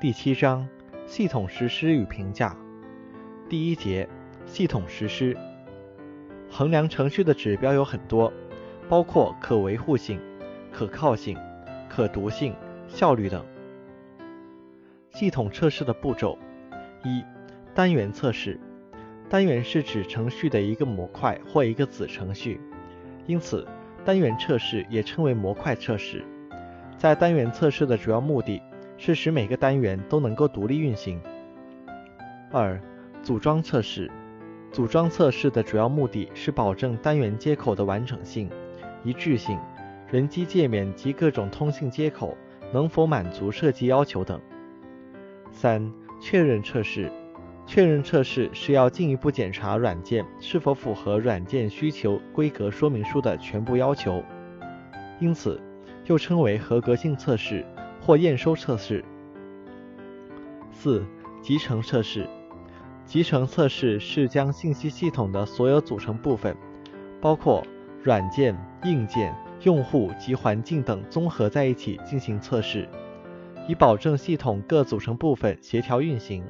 第七章系统实施与评价。第一节系统实施。衡量程序的指标有很多，包括可维护性、可靠性、可读性、效率等。系统测试的步骤：一、单元测试。单元是指程序的一个模块或一个子程序，因此单元测试也称为模块测试。在单元测试的主要目的是使每个单元都能够独立运行。二、组装测试。组装测试的主要目的是保证单元接口的完整性、一致性、人机界面及各种通信接口能否满足设计要求等。三、确认测试。确认测试是要进一步检查软件是否符合软件需求规格说明书的全部要求，因此又称为合格性测试或验收测试。四、集成测试。集成测试是将信息系统的所有组成部分，包括软件、硬件、用户及环境等综合在一起进行测试，以保证系统各组成部分协调运行。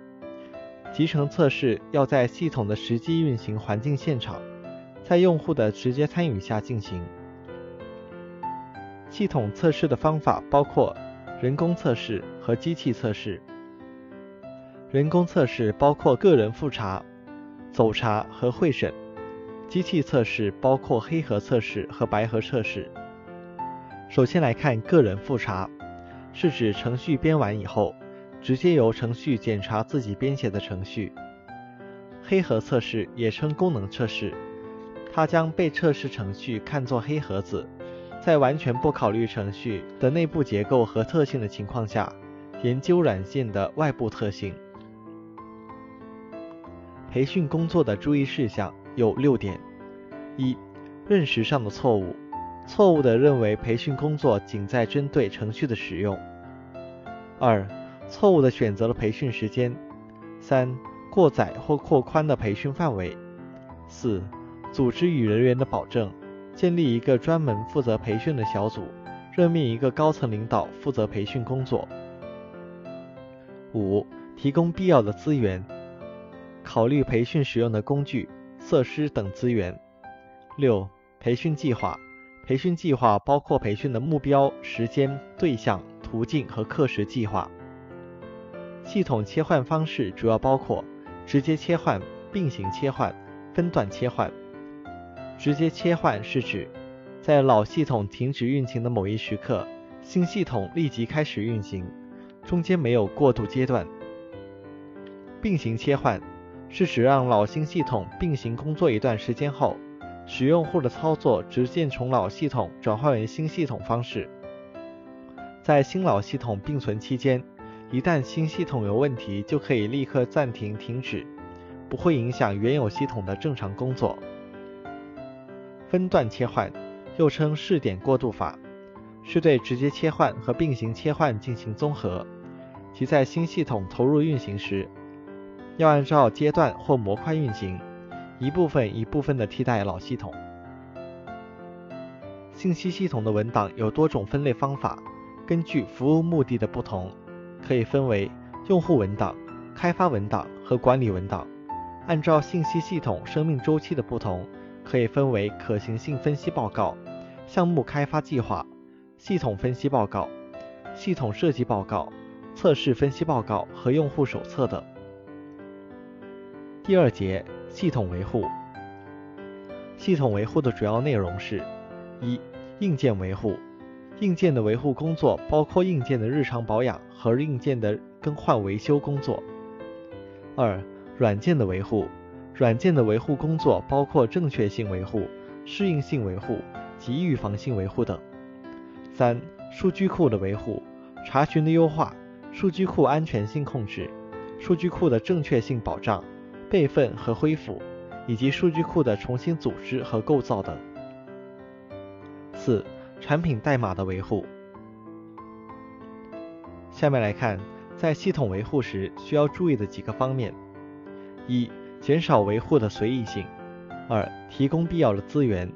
集成测试要在系统的实际运行环境现场，在用户的直接参与下进行。系统测试的方法包括人工测试和机器测试。人工测试包括个人复查、走查和会审；机器测试包括黑盒测试和白盒测试。首先来看个人复查，是指程序编完以后，直接由程序检查自己编写的程序。黑盒测试也称功能测试，它将被测试程序看作黑盒子，在完全不考虑程序的内部结构和特性的情况下，研究软件的外部特性。培训工作的注意事项有六点：一、认识上的错误，错误的认为培训工作仅在针对程序的使用；二、错误的选择了培训时间；三、过载或扩宽的培训范围；四、组织与人员的保证，建立一个专门负责培训的小组，任命一个高层领导负责培训工作；五、提供必要的资源。考虑培训使用的工具、设施等资源。六、培训计划。培训计划包括培训的目标、时间、对象、途径和课时计划。系统切换方式主要包括直接切换、并行切换、分段切换。直接切换是指在老系统停止运行的某一时刻，新系统立即开始运行，中间没有过渡阶段。并行切换。是指让老新系统并行工作一段时间后，使用户的操作直线从老系统转换为新系统方式。在新老系统并存期间，一旦新系统有问题，就可以立刻暂停停止，不会影响原有系统的正常工作。分段切换又称试点过渡法，是对直接切换和并行切换进行综合，即在新系统投入运行时。要按照阶段或模块运行，一部分一部分的替代老系统。信息系统的文档有多种分类方法，根据服务目的的不同，可以分为用户文档、开发文档和管理文档。按照信息系统生命周期的不同，可以分为可行性分析报告、项目开发计划、系统分析报告、系统设计报告、测试分析报告和用户手册等。第二节系统维护。系统维护的主要内容是：一、硬件维护。硬件的维护工作包括硬件的日常保养和硬件的更换维修工作。二、软件的维护。软件的维护工作包括正确性维护、适应性维护及预防性维护等。三、数据库的维护。查询的优化、数据库安全性控制、数据库的正确性保障。备份和恢复，以及数据库的重新组织和构造等。四、产品代码的维护。下面来看，在系统维护时需要注意的几个方面：一、减少维护的随意性；二、提供必要的资源；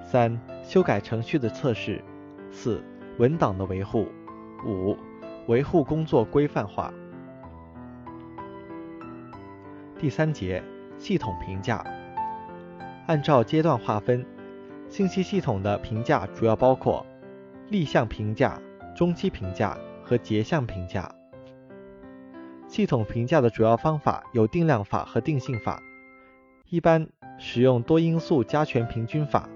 三、修改程序的测试；四、文档的维护；五、维护工作规范化。第三节系统评价，按照阶段划分，信息系统的评价主要包括立项评价、中期评价和结项评价。系统评价的主要方法有定量法和定性法，一般使用多因素加权平均法。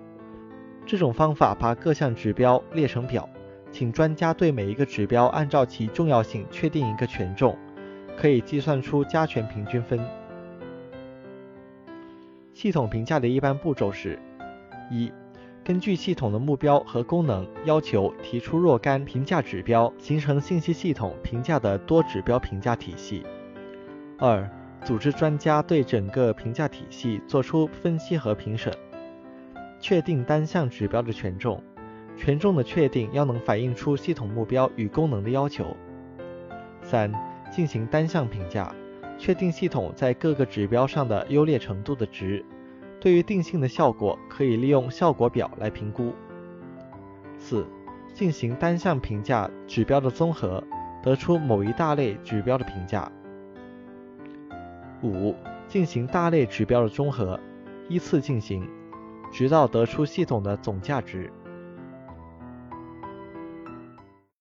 这种方法把各项指标列成表，请专家对每一个指标按照其重要性确定一个权重，可以计算出加权平均分。系统评价的一般步骤是：一、根据系统的目标和功能要求提出若干评价指标，形成信息系统评价的多指标评价体系；二、组织专家对整个评价体系作出分析和评审。确定单项指标的权重，权重的确定要能反映出系统目标与功能的要求。三、进行单项评价，确定系统在各个指标上的优劣程度的值。对于定性的效果，可以利用效果表来评估。四、进行单项评价指标的综合，得出某一大类指标的评价。五、进行大类指标的综合，依次进行。直到得出系统的总价值。